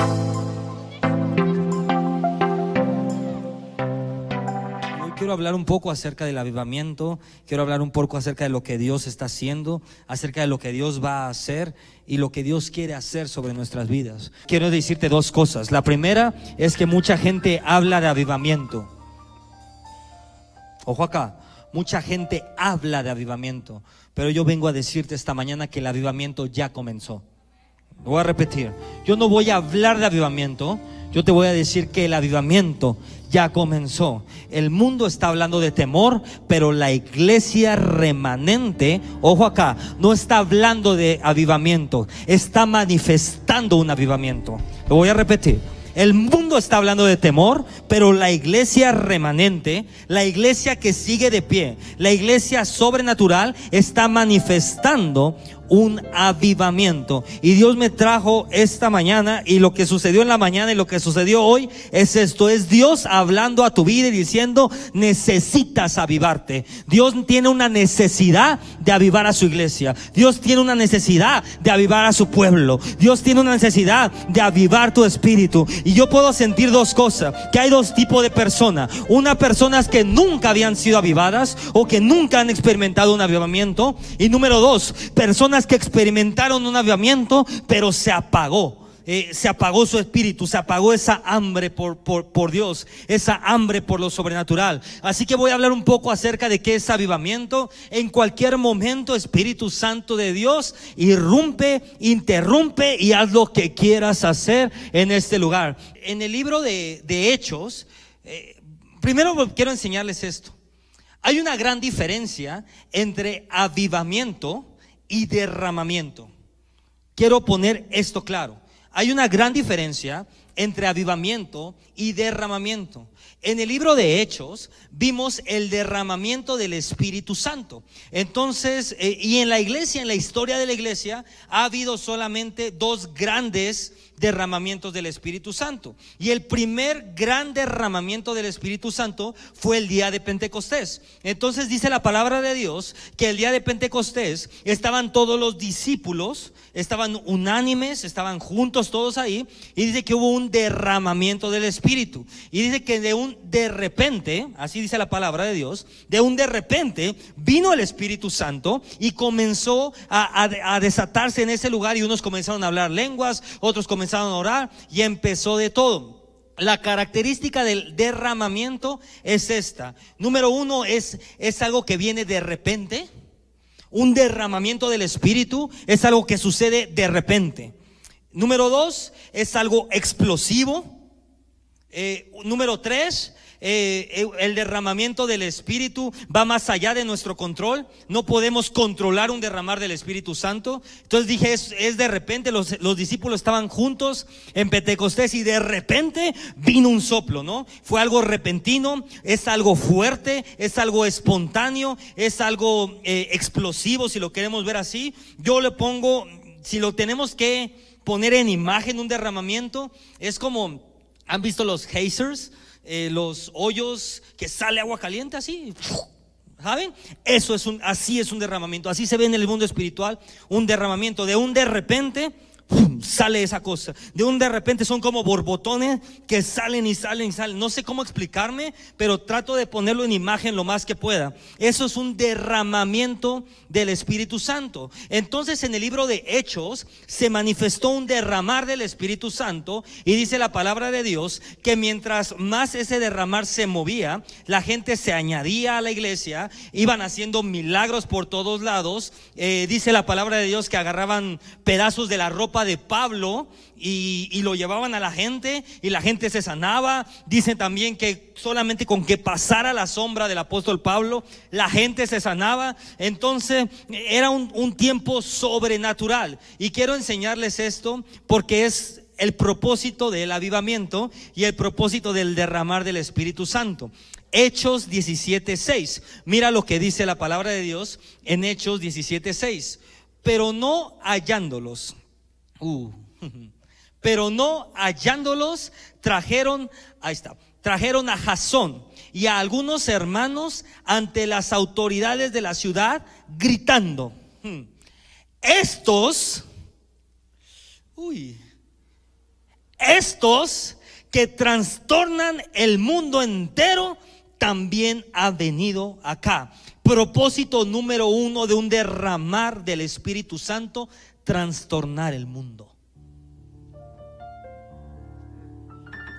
Hoy quiero hablar un poco acerca del avivamiento, quiero hablar un poco acerca de lo que Dios está haciendo, acerca de lo que Dios va a hacer y lo que Dios quiere hacer sobre nuestras vidas. Quiero decirte dos cosas. La primera es que mucha gente habla de avivamiento. Ojo acá, mucha gente habla de avivamiento, pero yo vengo a decirte esta mañana que el avivamiento ya comenzó. Lo voy a repetir. Yo no voy a hablar de avivamiento. Yo te voy a decir que el avivamiento ya comenzó. El mundo está hablando de temor, pero la iglesia remanente, ojo acá, no está hablando de avivamiento, está manifestando un avivamiento. Lo voy a repetir. El mundo está hablando de temor, pero la iglesia remanente, la iglesia que sigue de pie, la iglesia sobrenatural está manifestando un avivamiento. Y Dios me trajo esta mañana y lo que sucedió en la mañana y lo que sucedió hoy es esto, es Dios hablando a tu vida y diciendo, necesitas avivarte. Dios tiene una necesidad de avivar a su iglesia. Dios tiene una necesidad de avivar a su pueblo. Dios tiene una necesidad de avivar tu espíritu. Y yo puedo sentir dos cosas, que hay dos tipos de personas. Una personas que nunca habían sido avivadas o que nunca han experimentado un avivamiento. Y número dos, personas que experimentaron un avivamiento, pero se apagó. Eh, se apagó su espíritu, se apagó esa hambre por, por, Dios, esa hambre por lo sobrenatural. Así que voy a hablar un poco acerca de qué es avivamiento. En cualquier momento, Espíritu Santo de Dios, irrumpe, interrumpe y haz lo que quieras hacer en este lugar. En el libro de, de Hechos, eh, primero quiero enseñarles esto. Hay una gran diferencia entre avivamiento y derramamiento. Quiero poner esto claro. Hay una gran diferencia entre avivamiento y derramamiento. En el libro de Hechos vimos el derramamiento del Espíritu Santo. Entonces, eh, y en la iglesia, en la historia de la iglesia, ha habido solamente dos grandes derramamientos del Espíritu Santo. Y el primer gran derramamiento del Espíritu Santo fue el día de Pentecostés. Entonces dice la palabra de Dios que el día de Pentecostés estaban todos los discípulos, estaban unánimes, estaban juntos todos ahí, y dice que hubo un derramamiento del Espíritu. Y dice que de un de repente, así dice la palabra de Dios, de un de repente vino el Espíritu Santo y comenzó a, a- a desatarse en ese lugar y unos comenzaron a hablar lenguas, otros comenzaron a orar y empezó de todo. La característica del derramamiento es esta. Número uno es, es algo que viene de repente. Un derramamiento del Espíritu es algo que sucede de repente. Número dos es algo explosivo. Eh, número tres, eh, el derramamiento del Espíritu va más allá de nuestro control. No podemos controlar un derramar del Espíritu Santo. Entonces dije, es, es de repente, los, los discípulos estaban juntos en Pentecostés y de repente vino un soplo, ¿no? Fue algo repentino, es algo fuerte, es algo espontáneo, es algo eh, explosivo, si lo queremos ver así. Yo le pongo, si lo tenemos que poner en imagen un derramamiento, es como... ¿Han visto los hazers? Eh, los hoyos que sale agua caliente así. ¿Saben? Eso es un, así es un derramamiento. Así se ve en el mundo espiritual. Un derramamiento de un de repente. Sale esa cosa. De un de repente son como borbotones que salen y salen y salen. No sé cómo explicarme, pero trato de ponerlo en imagen lo más que pueda. Eso es un derramamiento del Espíritu Santo. Entonces en el libro de Hechos se manifestó un derramar del Espíritu Santo y dice la palabra de Dios que mientras más ese derramar se movía, la gente se añadía a la iglesia, iban haciendo milagros por todos lados. Eh, dice la palabra de Dios que agarraban pedazos de la ropa de Pablo y, lo llevaban a la gente y la gente se sanaba. Dice también que solamente con que pasara la sombra del apóstol Pablo, la gente se sanaba. Entonces era un, un tiempo sobrenatural. Y quiero enseñarles esto porque es el propósito del avivamiento y el propósito del derramar del Espíritu Santo. Hechos 17:6. Mira lo que dice la palabra de Dios en Hechos 17:6. Pero no hallándolos. Uh, pero no hallándolos, trajeron, ahí está, trajeron a Jasón y a algunos hermanos ante las autoridades de la ciudad, gritando, "Hmm, estos, uy, estos que trastornan el mundo entero también ha venido acá. Propósito número uno de un derramar del Espíritu Santo, trastornar el mundo.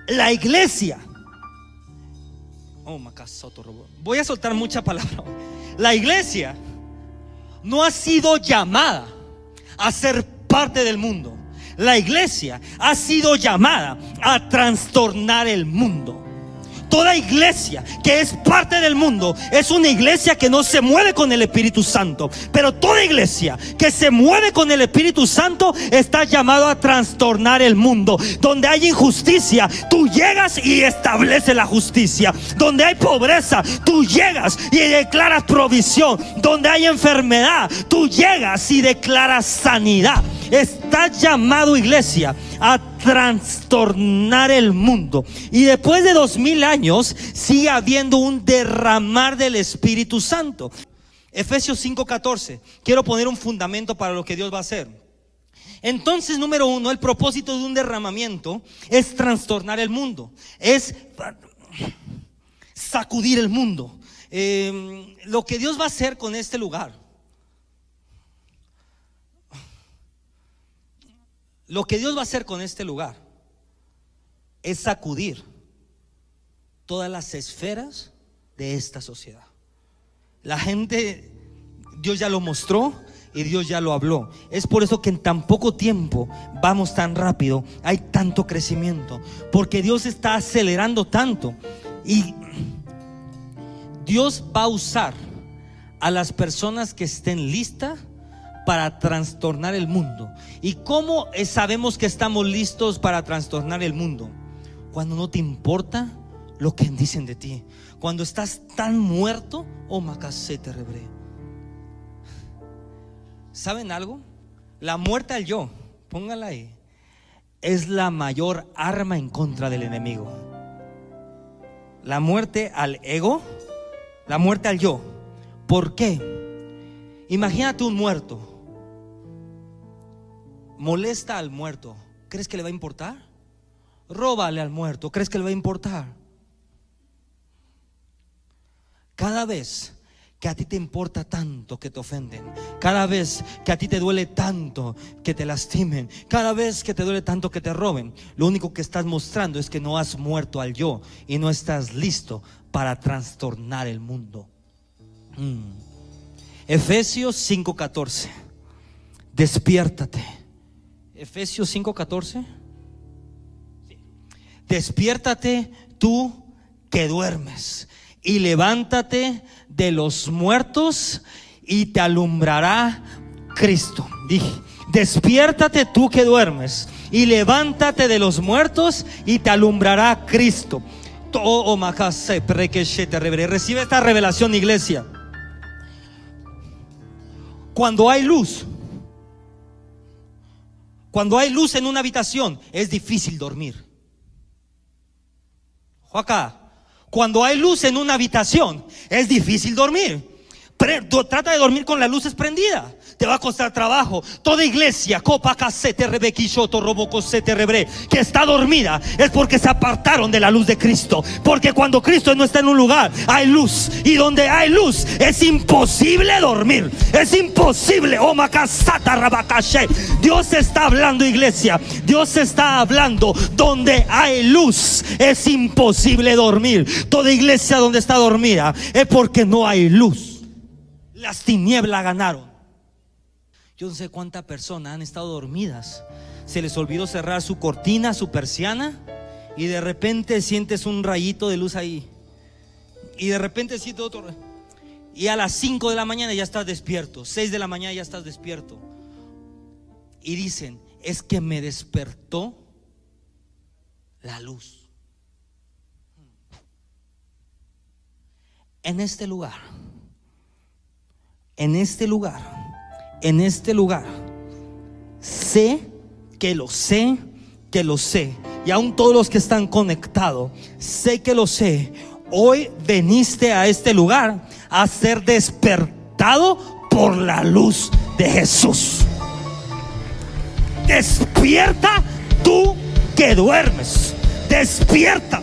La iglesia. Oh, Voy a soltar mucha palabra. La iglesia no ha sido llamada a ser parte del mundo. La iglesia ha sido llamada a trastornar el mundo. Toda iglesia que es parte del mundo es una iglesia que no se mueve con el Espíritu Santo. Pero toda iglesia que se mueve con el Espíritu Santo está llamado a trastornar el mundo. Donde hay injusticia, tú llegas y estableces la justicia. Donde hay pobreza, tú llegas y declaras provisión. Donde hay enfermedad, tú llegas y declaras sanidad. Está llamado iglesia a trastornar el mundo. Y después de dos mil años sigue habiendo un derramar del Espíritu Santo. Efesios 5:14. Quiero poner un fundamento para lo que Dios va a hacer. Entonces, número uno, el propósito de un derramamiento es trastornar el mundo, es sacudir el mundo. Eh, lo que Dios va a hacer con este lugar Lo que Dios va a hacer con este lugar es sacudir todas las esferas de esta sociedad. La gente, Dios ya lo mostró y Dios ya lo habló. Es por eso que en tan poco tiempo vamos tan rápido, hay tanto crecimiento, porque Dios está acelerando tanto y Dios va a usar a las personas que estén listas para trastornar el mundo. ¿Y cómo sabemos que estamos listos para trastornar el mundo? Cuando no te importa lo que dicen de ti. Cuando estás tan muerto, oh macacete rebre. ¿Saben algo? La muerte al yo, póngala ahí, es la mayor arma en contra del enemigo. La muerte al ego, la muerte al yo. ¿Por qué? Imagínate un muerto molesta al muerto, ¿crees que le va a importar? Róbale al muerto, ¿crees que le va a importar? Cada vez que a ti te importa tanto que te ofenden, cada vez que a ti te duele tanto que te lastimen, cada vez que te duele tanto que te roben, lo único que estás mostrando es que no has muerto al yo y no estás listo para trastornar el mundo. Mm. Efesios 5:14, despiértate Efesios 5:14. Despiértate tú que duermes y levántate de los muertos y te alumbrará Cristo. Dije, despiértate tú que duermes y levántate de los muertos y te alumbrará Cristo. Oh, Recibe esta revelación, iglesia. Cuando hay luz, cuando hay luz en una habitación, es difícil dormir. Acá, cuando hay luz en una habitación, es difícil dormir. trata de dormir con las luces prendidas te va a costar trabajo. Toda iglesia, copa casete rebequilloto rebre, que está dormida es porque se apartaron de la luz de Cristo. Porque cuando Cristo no está en un lugar, hay luz. Y donde hay luz, es imposible dormir. Es imposible. Oh, Dios está hablando, iglesia. Dios está hablando. Donde hay luz, es imposible dormir. Toda iglesia donde está dormida es porque no hay luz. Las tinieblas ganaron. Yo no sé cuántas personas han estado dormidas. Se les olvidó cerrar su cortina, su persiana, y de repente sientes un rayito de luz ahí. Y de repente sientes otro. Y a las 5 de la mañana ya estás despierto. 6 de la mañana ya estás despierto. Y dicen, es que me despertó la luz. En este lugar, en este lugar en este lugar, sé que lo sé, que lo sé. Y aún todos los que están conectados, sé que lo sé. Hoy veniste a este lugar a ser despertado por la luz de Jesús. Despierta tú que duermes. Despierta,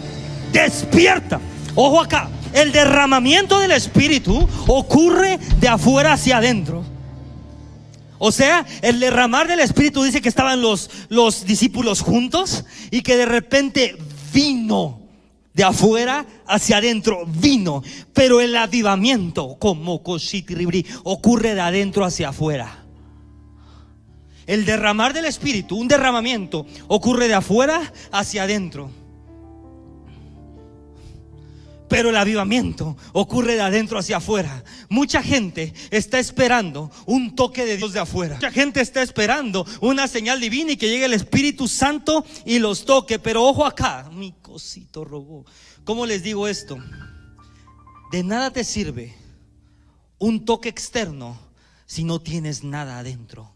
despierta. Ojo acá, el derramamiento del Espíritu ocurre de afuera hacia adentro. O sea, el derramar del Espíritu dice que estaban los, los discípulos juntos y que de repente vino de afuera hacia adentro, vino. Pero el avivamiento, como ocurre de adentro hacia afuera. El derramar del Espíritu, un derramamiento, ocurre de afuera hacia adentro. Pero el avivamiento ocurre de adentro hacia afuera. Mucha gente está esperando un toque de Dios de afuera. Mucha gente está esperando una señal divina y que llegue el Espíritu Santo y los toque. Pero ojo acá, mi cosito robó. ¿Cómo les digo esto? De nada te sirve un toque externo si no tienes nada adentro.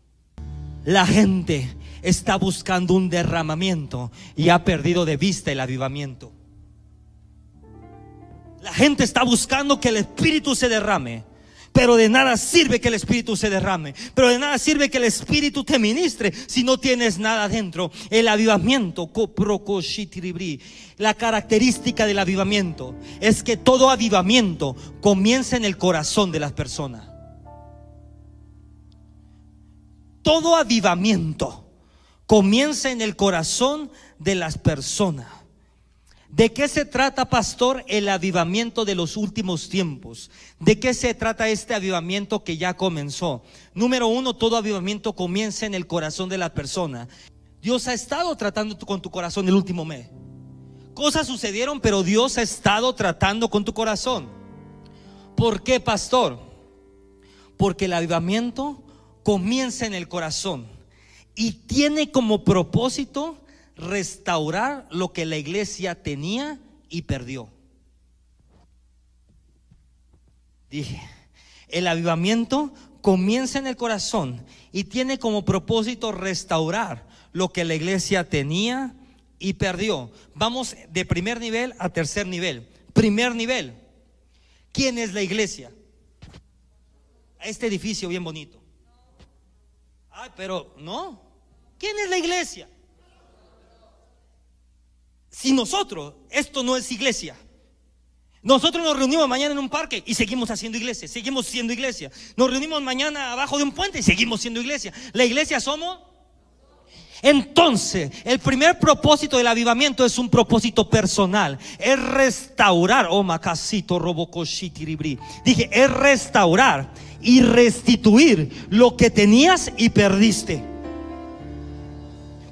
La gente está buscando un derramamiento y ha perdido de vista el avivamiento. La gente está buscando que el Espíritu se derrame. Pero de nada sirve que el Espíritu se derrame. Pero de nada sirve que el Espíritu te ministre si no tienes nada dentro. El avivamiento, la característica del avivamiento es que todo avivamiento comienza en el corazón de las personas. Todo avivamiento comienza en el corazón de las personas. ¿De qué se trata, pastor, el avivamiento de los últimos tiempos? ¿De qué se trata este avivamiento que ya comenzó? Número uno, todo avivamiento comienza en el corazón de la persona. Dios ha estado tratando con tu corazón el último mes. Cosas sucedieron, pero Dios ha estado tratando con tu corazón. ¿Por qué, pastor? Porque el avivamiento comienza en el corazón y tiene como propósito restaurar lo que la iglesia tenía y perdió. Dije, el avivamiento comienza en el corazón y tiene como propósito restaurar lo que la iglesia tenía y perdió. Vamos de primer nivel a tercer nivel. Primer nivel. ¿Quién es la iglesia? Este edificio bien bonito. Ay, pero no. ¿Quién es la iglesia? Si nosotros, esto no es iglesia. Nosotros nos reunimos mañana en un parque y seguimos haciendo iglesia, seguimos siendo iglesia. Nos reunimos mañana abajo de un puente y seguimos siendo iglesia. La iglesia somos. Entonces, el primer propósito del avivamiento es un propósito personal. Es restaurar. Oh, macasito, Dije, es restaurar y restituir lo que tenías y perdiste.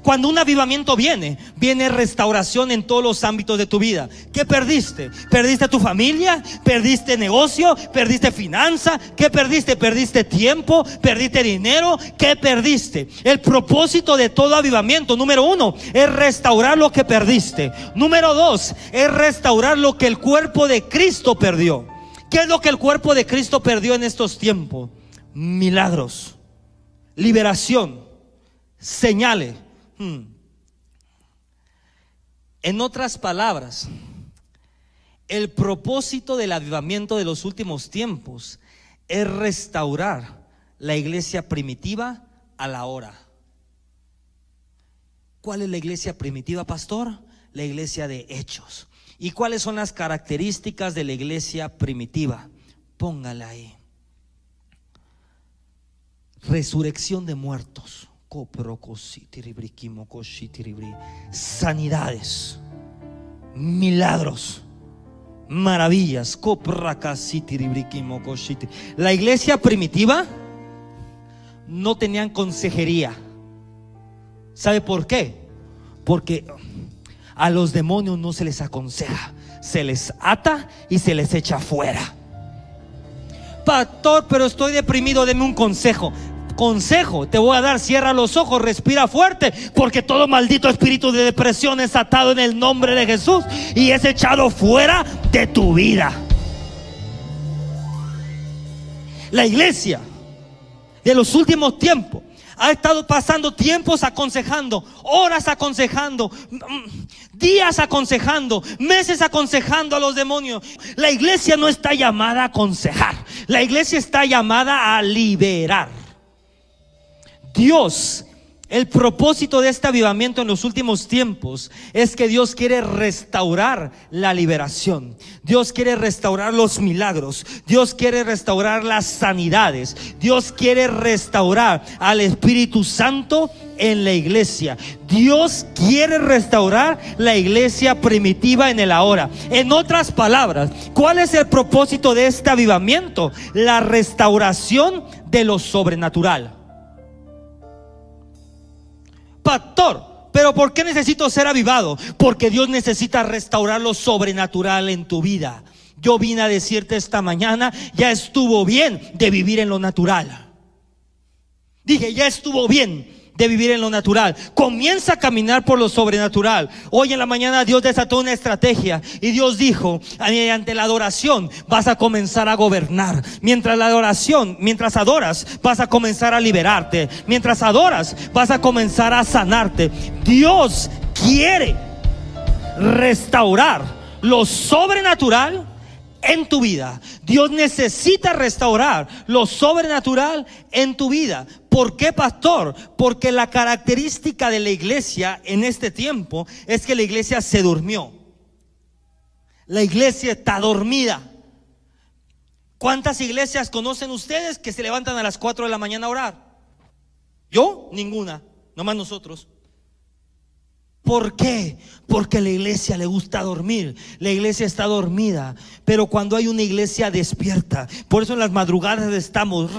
Cuando un avivamiento viene, viene restauración en todos los ámbitos de tu vida. ¿Qué perdiste? ¿Perdiste tu familia? ¿Perdiste negocio? ¿Perdiste finanza? ¿Qué perdiste? ¿Perdiste tiempo? ¿Perdiste dinero? ¿Qué perdiste? El propósito de todo avivamiento, número uno, es restaurar lo que perdiste. Número dos, es restaurar lo que el cuerpo de Cristo perdió. ¿Qué es lo que el cuerpo de Cristo perdió en estos tiempos? Milagros, liberación, señales Hmm. En otras palabras, el propósito del avivamiento de los últimos tiempos es restaurar la iglesia primitiva a la hora. ¿Cuál es la iglesia primitiva, pastor? La iglesia de hechos. ¿Y cuáles son las características de la iglesia primitiva? Póngala ahí. Resurrección de muertos sanidades, milagros, maravillas. La iglesia primitiva no tenían consejería. ¿Sabe por qué? Porque a los demonios no se les aconseja, se les ata y se les echa fuera. Pastor, pero estoy deprimido, deme un consejo consejo te voy a dar, cierra los ojos, respira fuerte, porque todo maldito espíritu de depresión es atado en el nombre de Jesús y es echado fuera de tu vida. La iglesia de los últimos tiempos ha estado pasando tiempos aconsejando, horas aconsejando, días aconsejando, meses aconsejando a los demonios. La iglesia no está llamada a aconsejar, la iglesia está llamada a liberar. Dios El propósito de este avivamiento en los últimos tiempos es que Dios quiere restaurar la liberación. Dios quiere restaurar los milagros. Dios quiere restaurar las sanidades. Dios quiere restaurar al Espíritu Santo en la iglesia. Dios quiere restaurar la iglesia primitiva en el ahora. En otras palabras, ¿cuál es el propósito de este avivamiento? La restauración de lo sobrenatural pastor, pero ¿por qué necesito ser avivado? Porque Dios necesita restaurar lo sobrenatural en tu vida. Yo vine a decirte esta mañana, ya estuvo bien de vivir en lo natural. Dije, ya estuvo bien de vivir en lo natural. Comienza a caminar por lo sobrenatural. Hoy en la mañana Dios desató una estrategia y Dios dijo, mediante la adoración vas a comenzar a gobernar. Mientras la adoración, mientras adoras, vas a comenzar a liberarte. Mientras adoras, vas a comenzar a sanarte. Dios quiere restaurar lo sobrenatural en tu vida. Dios necesita restaurar lo sobrenatural en tu vida. ¿Por qué, pastor? Porque la característica de la iglesia en este tiempo es que la iglesia se durmió. La iglesia está dormida. ¿Cuántas iglesias conocen ustedes que se levantan a las 4 de la mañana a orar? Yo, ninguna, nomás nosotros. ¿Por qué? Porque la iglesia le gusta dormir. La iglesia está dormida. Pero cuando hay una iglesia despierta, por eso en las madrugadas estamos,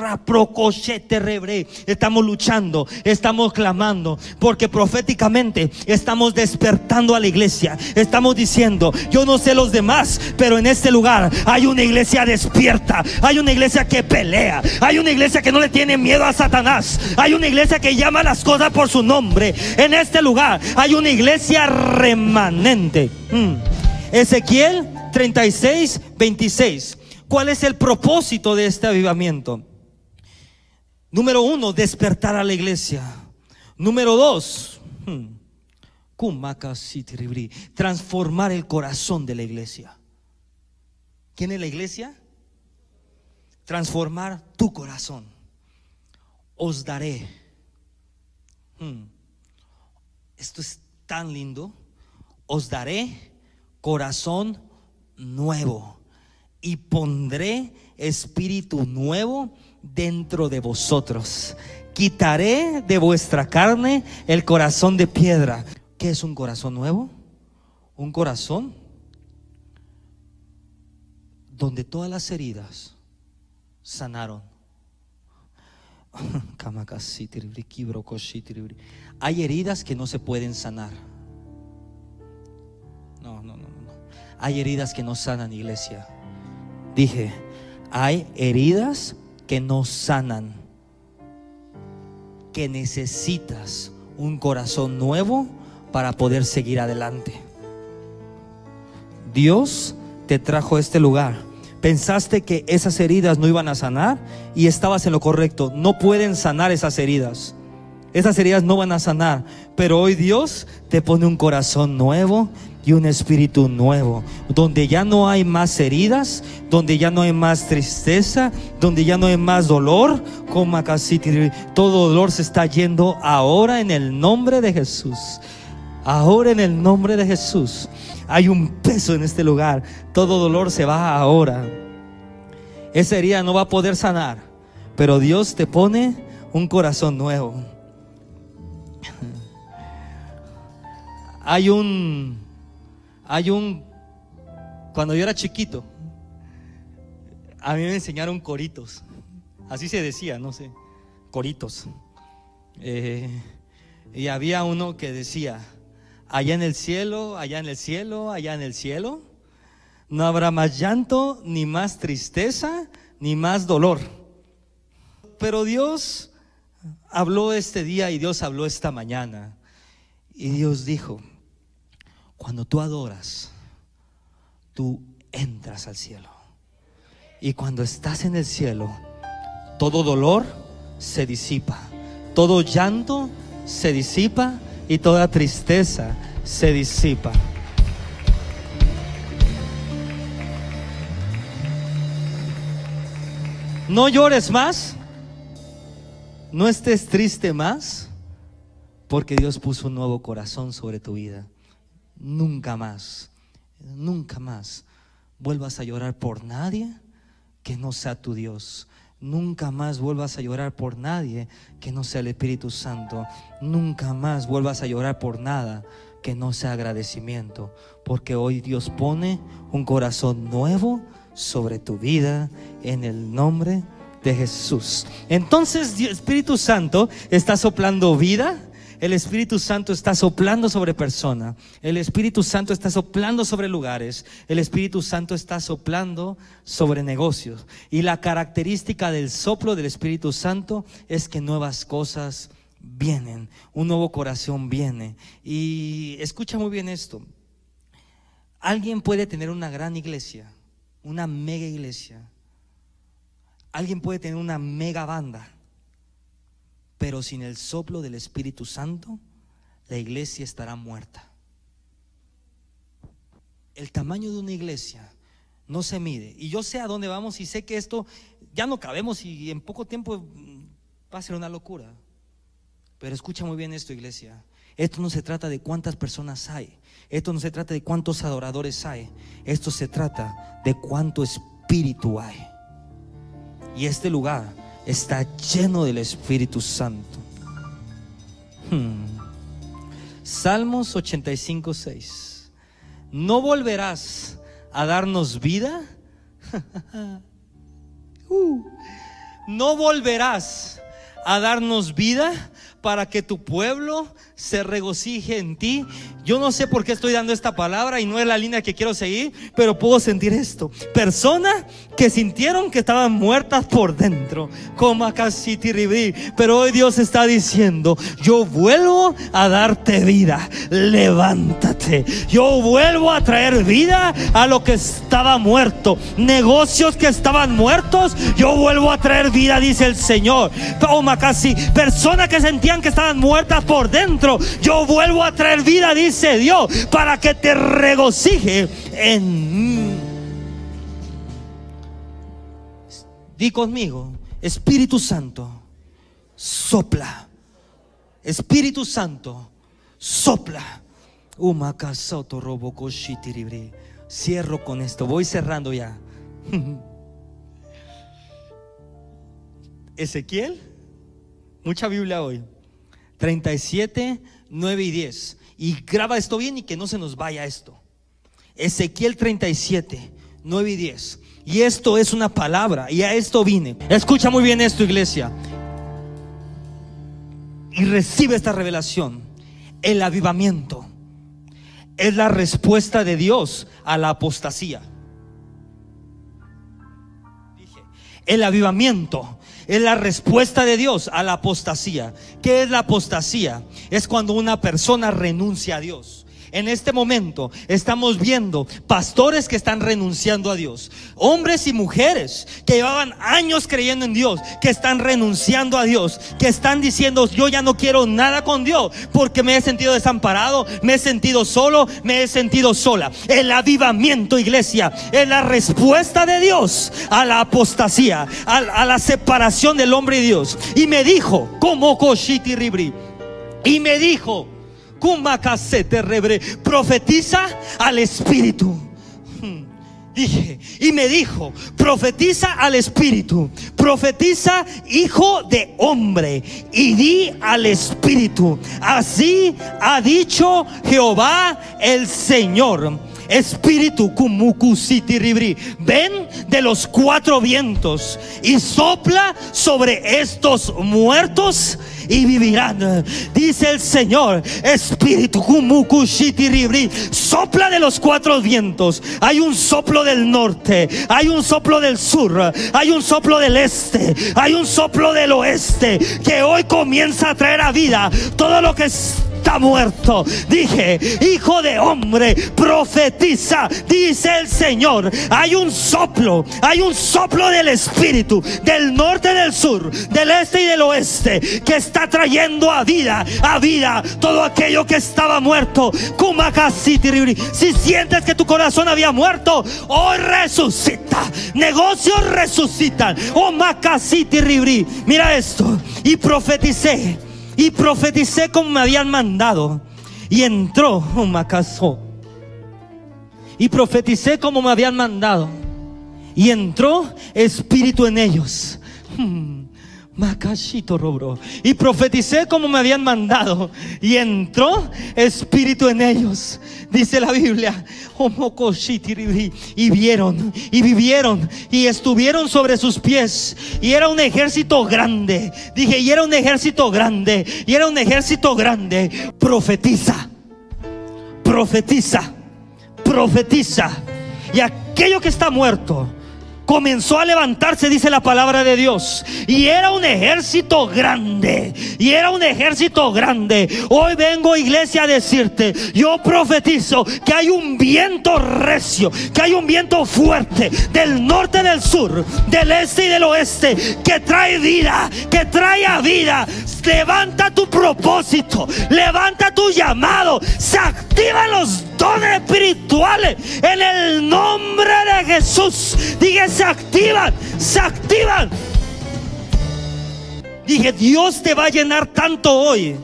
estamos luchando, estamos clamando, porque proféticamente estamos despertando a la iglesia. Estamos diciendo, yo no sé los demás, pero en este lugar hay una iglesia despierta, hay una iglesia que pelea, hay una iglesia que no le tiene miedo a Satanás, hay una iglesia que llama las cosas por su nombre. En este lugar hay una iglesia remanente. Mm. Ezequiel 36, 26. ¿Cuál es el propósito de este avivamiento? Número uno, despertar a la iglesia. Número dos, hmm, transformar el corazón de la iglesia. ¿Quién es la iglesia? Transformar tu corazón. Os daré. Hmm. Esto es tan lindo. Os daré corazón nuevo y pondré espíritu nuevo dentro de vosotros. Quitaré de vuestra carne el corazón de piedra. ¿Qué es un corazón nuevo? Un corazón donde todas las heridas sanaron. Hay heridas que no se pueden sanar. No, no, no, no. Hay heridas que no sanan, iglesia. Dije, hay heridas que no sanan. Que necesitas un corazón nuevo para poder seguir adelante. Dios te trajo a este lugar. Pensaste que esas heridas no iban a sanar y estabas en lo correcto. No pueden sanar esas heridas. Esas heridas no van a sanar. Pero hoy Dios te pone un corazón nuevo y un espíritu nuevo, donde ya no hay más heridas, donde ya no hay más tristeza, donde ya no hay más dolor, como casi todo dolor se está yendo ahora en el nombre de Jesús. Ahora en el nombre de Jesús. Hay un peso en este lugar. Todo dolor se va ahora. Esa herida no va a poder sanar, pero Dios te pone un corazón nuevo. Hay un hay un, cuando yo era chiquito, a mí me enseñaron coritos. Así se decía, no sé, coritos. Eh, y había uno que decía, allá en el cielo, allá en el cielo, allá en el cielo, no habrá más llanto, ni más tristeza, ni más dolor. Pero Dios habló este día y Dios habló esta mañana. Y Dios dijo, cuando tú adoras, tú entras al cielo. Y cuando estás en el cielo, todo dolor se disipa, todo llanto se disipa y toda tristeza se disipa. No llores más, no estés triste más, Porque Dios puso un nuevo corazón sobre tu vida. Nunca más, nunca más vuelvas a llorar por nadie que no sea tu Dios. Nunca más vuelvas a llorar por nadie que no sea el Espíritu Santo. Nunca más vuelvas a llorar por nada que no sea agradecimiento. Porque hoy Dios pone un corazón nuevo sobre tu vida en el nombre de Jesús. Entonces Espíritu Santo está soplando vida el Espíritu Santo está soplando sobre persona. El Espíritu Santo está soplando sobre lugares. El Espíritu Santo está soplando sobre negocios. Y la característica del soplo del Espíritu Santo es que nuevas cosas vienen. Un nuevo corazón viene. Y escucha muy bien esto. Alguien puede tener una gran iglesia, una mega iglesia. Alguien puede tener una mega banda pero sin el soplo del Espíritu Santo, la iglesia estará muerta. El tamaño de una iglesia no se mide. Y yo sé a dónde vamos y sé que esto ya no cabemos y en poco tiempo va a ser una locura. Pero escucha muy bien esto, iglesia. Esto no se trata de cuántas personas hay. Esto no se trata de cuántos adoradores hay. Esto se trata de cuánto espíritu hay. Y este lugar está lleno del Espíritu Santo. Hmm. Salmos 85, 6. ¿No volverás a darnos vida? Uh. ¿No volverás a darnos vida para que tu pueblo se regocije en ti. Yo no sé por qué estoy dando esta palabra y no es la línea que quiero seguir, pero puedo sentir esto. Personas que sintieron que estaban muertas por dentro, como Ribí, pero hoy Dios está diciendo, yo vuelvo a darte vida, levántate. Yo vuelvo a traer vida a lo que estaba muerto. Negocios que estaban muertos, yo vuelvo a traer vida, dice el Señor. Oh, casi personas que sentían que estaban muertas por dentro yo vuelvo a traer vida, dice Dios, para que te regocije en mí. Di conmigo, Espíritu Santo, sopla. Espíritu Santo, sopla. Cierro con esto, voy cerrando ya. Ezequiel, mucha Biblia hoy. 37, 9 y 10. Y graba esto bien y que no se nos vaya esto. Ezequiel 37, 9 y 10. Y esto es una palabra, y a esto vine. Escucha muy bien esto, iglesia. Y recibe esta revelación. El avivamiento es la respuesta de Dios a la apostasía. el avivamiento es la respuesta de Dios a la apostasía. ¿Qué es la apostasía? Es cuando una persona renuncia a Dios. En este momento estamos viendo pastores que están renunciando a Dios, hombres y mujeres que llevaban años creyendo en Dios, que están renunciando a Dios, que están diciendo, yo ya no quiero nada con Dios porque me he sentido desamparado, me he sentido solo, me he sentido sola. El avivamiento, iglesia, es la respuesta de Dios a la apostasía, a, la separación del hombre y Dios. Y me dijo, como Koshiti Ribri, y me dijo, profetiza al Espíritu. Hmm. Dije, y me dijo, profetiza al Espíritu, profetiza hijo de hombre, y di al Espíritu, así ha dicho Jehová el Señor. Espíritu ribri, ven de los cuatro vientos y sopla sobre estos muertos y vivirán. Dice el Señor, Espíritu, sopla de los cuatro vientos. Hay un soplo del norte, hay un soplo del sur, hay un soplo del este, hay un soplo del oeste que hoy comienza a traer a vida todo lo que está muerto. Dije, hijo de hombre, profetiza, dice el Señor. Hay un soplo, hay un soplo del Espíritu, del norte, del sur, del este y del oeste, que está trayendo a vida, a vida, todo aquello que estaba muerto. Si sientes que tu corazón había muerto, hoy resucita. Negocios resucitan. Oh, Ribri. Mira esto. Y profeticé y profeticé como me habían mandado. Y entró, Macaso. Y profeticé como me habían mandado. Y entró espíritu en ellos. Hmm. Macachito robro. Y profeticé como me habían mandado. Y entró espíritu en ellos. Dice la Biblia. Y vieron. Y vivieron. Y estuvieron sobre sus pies. Y era un ejército grande. Dije, y era un ejército grande. Y era un ejército grande. Profetiza. Profetiza. Profetiza. Y aquello que está muerto comenzó a levantarse, dice la palabra de Dios. Y era un ejército grande. Y era un ejército grande. Hoy vengo, iglesia, a decirte, yo profetizo que hay un viento recio, que hay un viento fuerte del norte, del sur, del este y del oeste, que trae vida, que trae a vida. Levanta tu propósito, levanta tu llamado, se activan los dones espirituales en el nombre de Jesús. Dije, se activan, se activan. Dije, Dios te va a llenar tanto hoy.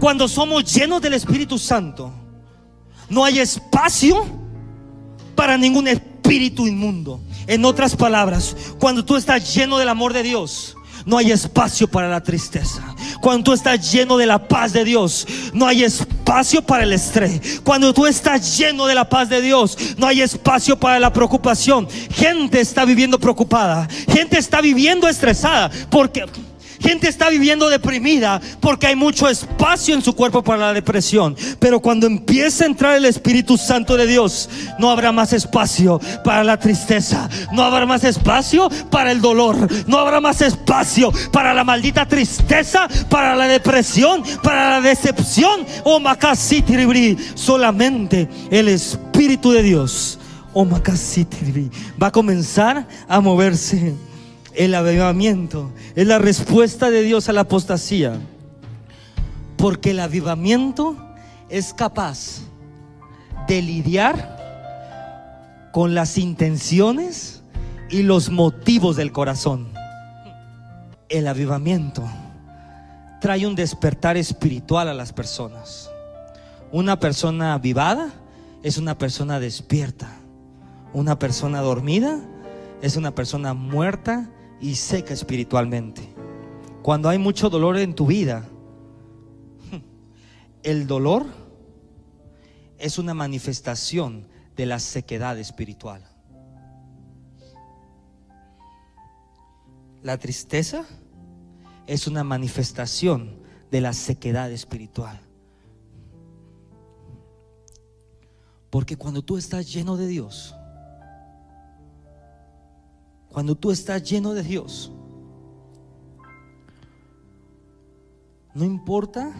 Cuando somos llenos del Espíritu Santo, no hay espacio para ningún espíritu inmundo. En otras palabras, cuando tú estás lleno del amor de Dios, no hay espacio para la tristeza. Cuando tú estás lleno de la paz de Dios, no hay espacio para el estrés. Cuando tú estás lleno de la paz de Dios, no hay espacio para la preocupación. Gente está viviendo preocupada. Gente está viviendo estresada porque Gente está viviendo deprimida porque hay mucho espacio en su cuerpo para la depresión. Pero cuando empieza a entrar el Espíritu Santo de Dios, no habrá más espacio para la tristeza. No habrá más espacio para el dolor. No habrá más espacio para la maldita tristeza, para la depresión, para la decepción. Oh. Solamente el Espíritu de Dios. Oh, Makasitiribri. Va a comenzar a moverse el avivamiento es la respuesta de Dios a la apostasía. Porque el avivamiento es capaz de lidiar con las intenciones y los motivos del corazón. El avivamiento trae un despertar espiritual a las personas. Una persona avivada es una persona despierta. Una persona dormida es una persona muerta y seca espiritualmente. Cuando hay mucho dolor en tu vida, el dolor es una manifestación de la sequedad espiritual. La tristeza es una manifestación de la sequedad espiritual. Porque cuando tú estás lleno de Dios, cuando tú estás lleno de Dios, no importa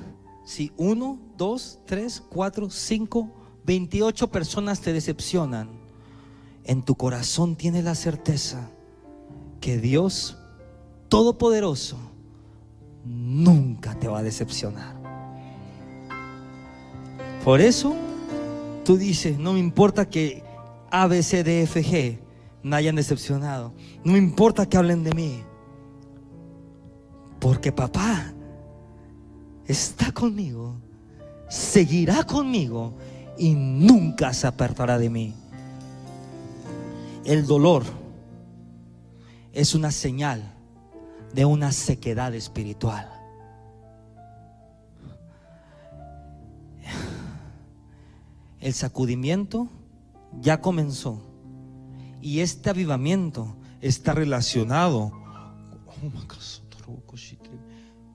si uno, dos, tres, cuatro, cinco, veintiocho personas te decepcionan, en tu corazón tienes la certeza que Dios Todopoderoso nunca te va a decepcionar. Por eso tú dices, no me importa que A, B, C, D, F, G me hayan decepcionado. No me importa que hablen de mí. Porque papá está conmigo, seguirá conmigo y nunca se apartará de mí. El dolor es una señal de una sequedad espiritual. El sacudimiento ya comenzó y este avivamiento está relacionado.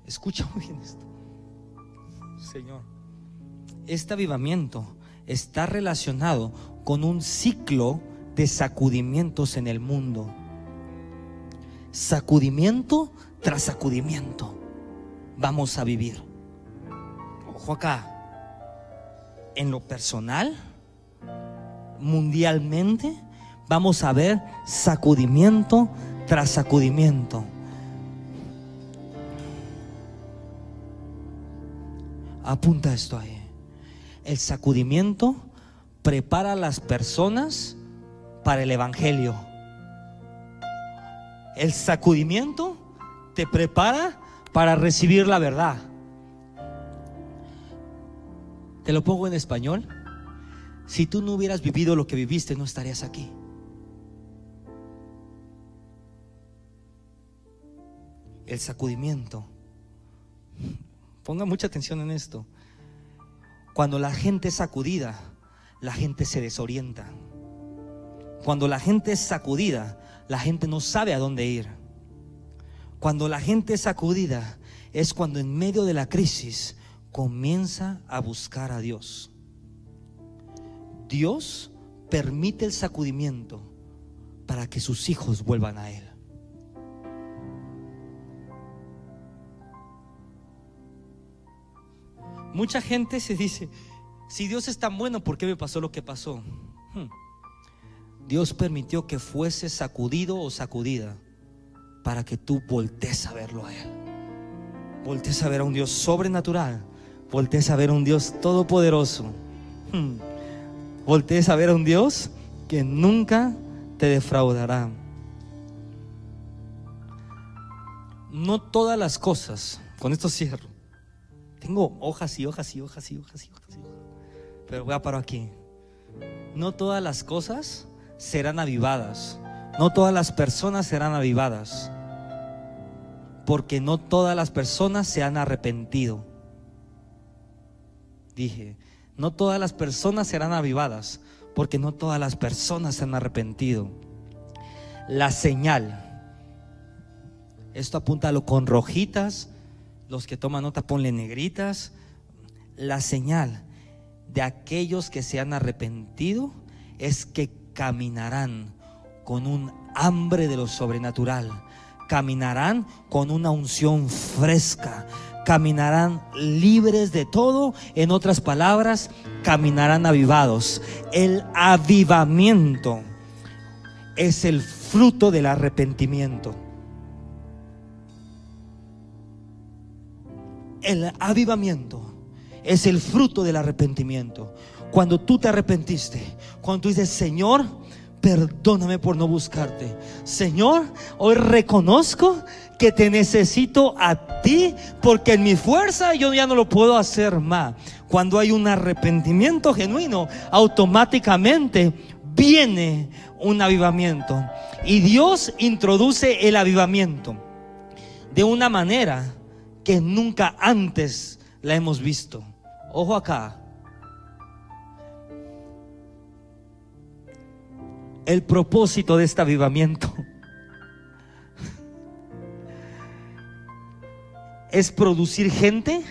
Escucha muy bien esto. Señor. Este avivamiento está relacionado con un ciclo de sacudimientos en el mundo. Sacudimiento tras sacudimiento. Vamos a vivir. Ojo acá. En lo personal, mundialmente, vamos a ver sacudimiento tras sacudimiento. Apunta esto ahí. El sacudimiento prepara a las personas para el Evangelio. El sacudimiento te prepara para recibir la verdad. Te lo pongo en español. Si tú no hubieras vivido lo que viviste, no estarías aquí. El sacudimiento. Ponga mucha atención en esto. Cuando la gente es sacudida, la gente se desorienta. Cuando la gente es sacudida, la gente no sabe a dónde ir. Cuando la gente es sacudida, es cuando en medio de la crisis comienza a buscar a Dios. Dios permite el sacudimiento para que sus hijos vuelvan a Él. Mucha gente se dice, si Dios es tan bueno, ¿por qué me pasó lo que pasó? Hmm. Dios permitió que fuese sacudido o sacudida para que tú voltees a verlo a Él. Voltees a ver a un Dios sobrenatural. Voltees a ver a un Dios todopoderoso. Hmm. Voltees a ver a un Dios que nunca te defraudará. No todas las cosas, con esto cierro. Tengo hojas y hojas y hojas y hojas y hojas. Y hojas. Pero voy a parar aquí. No todas las cosas serán avivadas. No todas las personas serán avivadas. Porque no todas las personas se han arrepentido. Dije, no todas las personas serán avivadas. Porque no todas las personas se han arrepentido. La señal. Esto apúntalo con rojitas. Los que toman nota ponle negritas. La señal de aquellos que se han arrepentido es que caminarán con un hambre de lo sobrenatural, caminarán con una unción fresca, caminarán libres de todo, en otras palabras, caminarán avivados. El avivamiento es el fruto del arrepentimiento. El avivamiento es el fruto del arrepentimiento. Cuando tú te arrepentiste, cuando tú dices, Señor, perdóname por no buscarte. Señor, hoy reconozco que te necesito a ti porque en mi fuerza yo ya no lo puedo hacer más. Cuando hay un arrepentimiento genuino, automáticamente viene un avivamiento. Y Dios introduce el avivamiento de una manera que nunca antes la hemos visto. Ojo acá. El propósito de este avivamiento es producir gente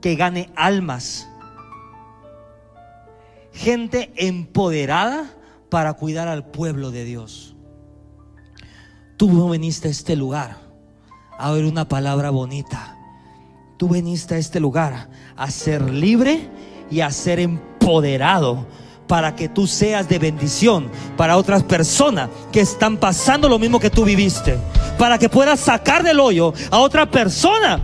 que gane almas. Gente empoderada para cuidar al pueblo de Dios. Tú no viniste a este lugar a oír una palabra bonita. Tú viniste a este lugar a ser libre y a ser empoderado para que tú seas de bendición para otras personas que están pasando lo mismo que tú viviste. Para que puedas sacar del hoyo a otra persona.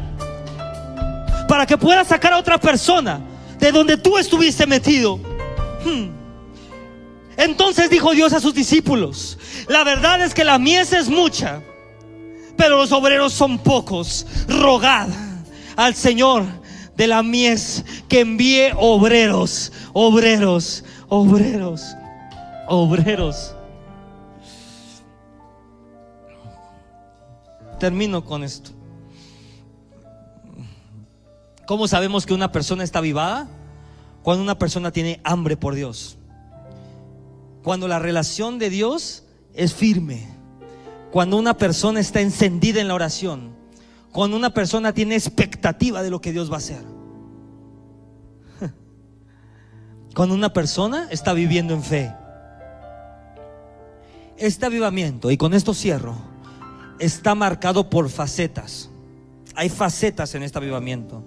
Para que puedas sacar a otra persona de donde tú estuviste metido. Hmm. Entonces dijo Dios a sus discípulos, la verdad es que la mies es mucha, pero los obreros son pocos. Rogad al Señor de la mies que envíe obreros, obreros, obreros, obreros. Termino con esto. ¿Cómo sabemos que una persona está avivada? Cuando una persona tiene hambre por Dios. Cuando la relación de Dios es firme. Cuando una persona está encendida en la oración cuando una persona tiene expectativa de lo que Dios va a hacer. Cuando una persona está viviendo en fe. Este avivamiento, y con esto cierro, está marcado por facetas. Hay facetas en este avivamiento.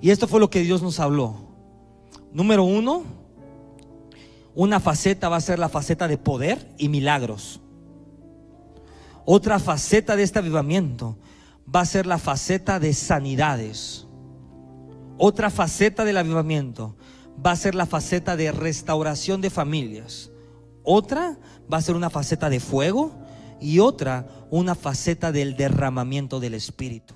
Y esto fue lo que Dios nos habló. Número uno, una faceta va a ser la faceta de poder y milagros. Otra faceta de este avivamiento va a ser la faceta de sanidades. Otra faceta del avivamiento va a ser la faceta de restauración de familias. Otra va a ser una faceta de fuego y otra una faceta del derramamiento del Espíritu.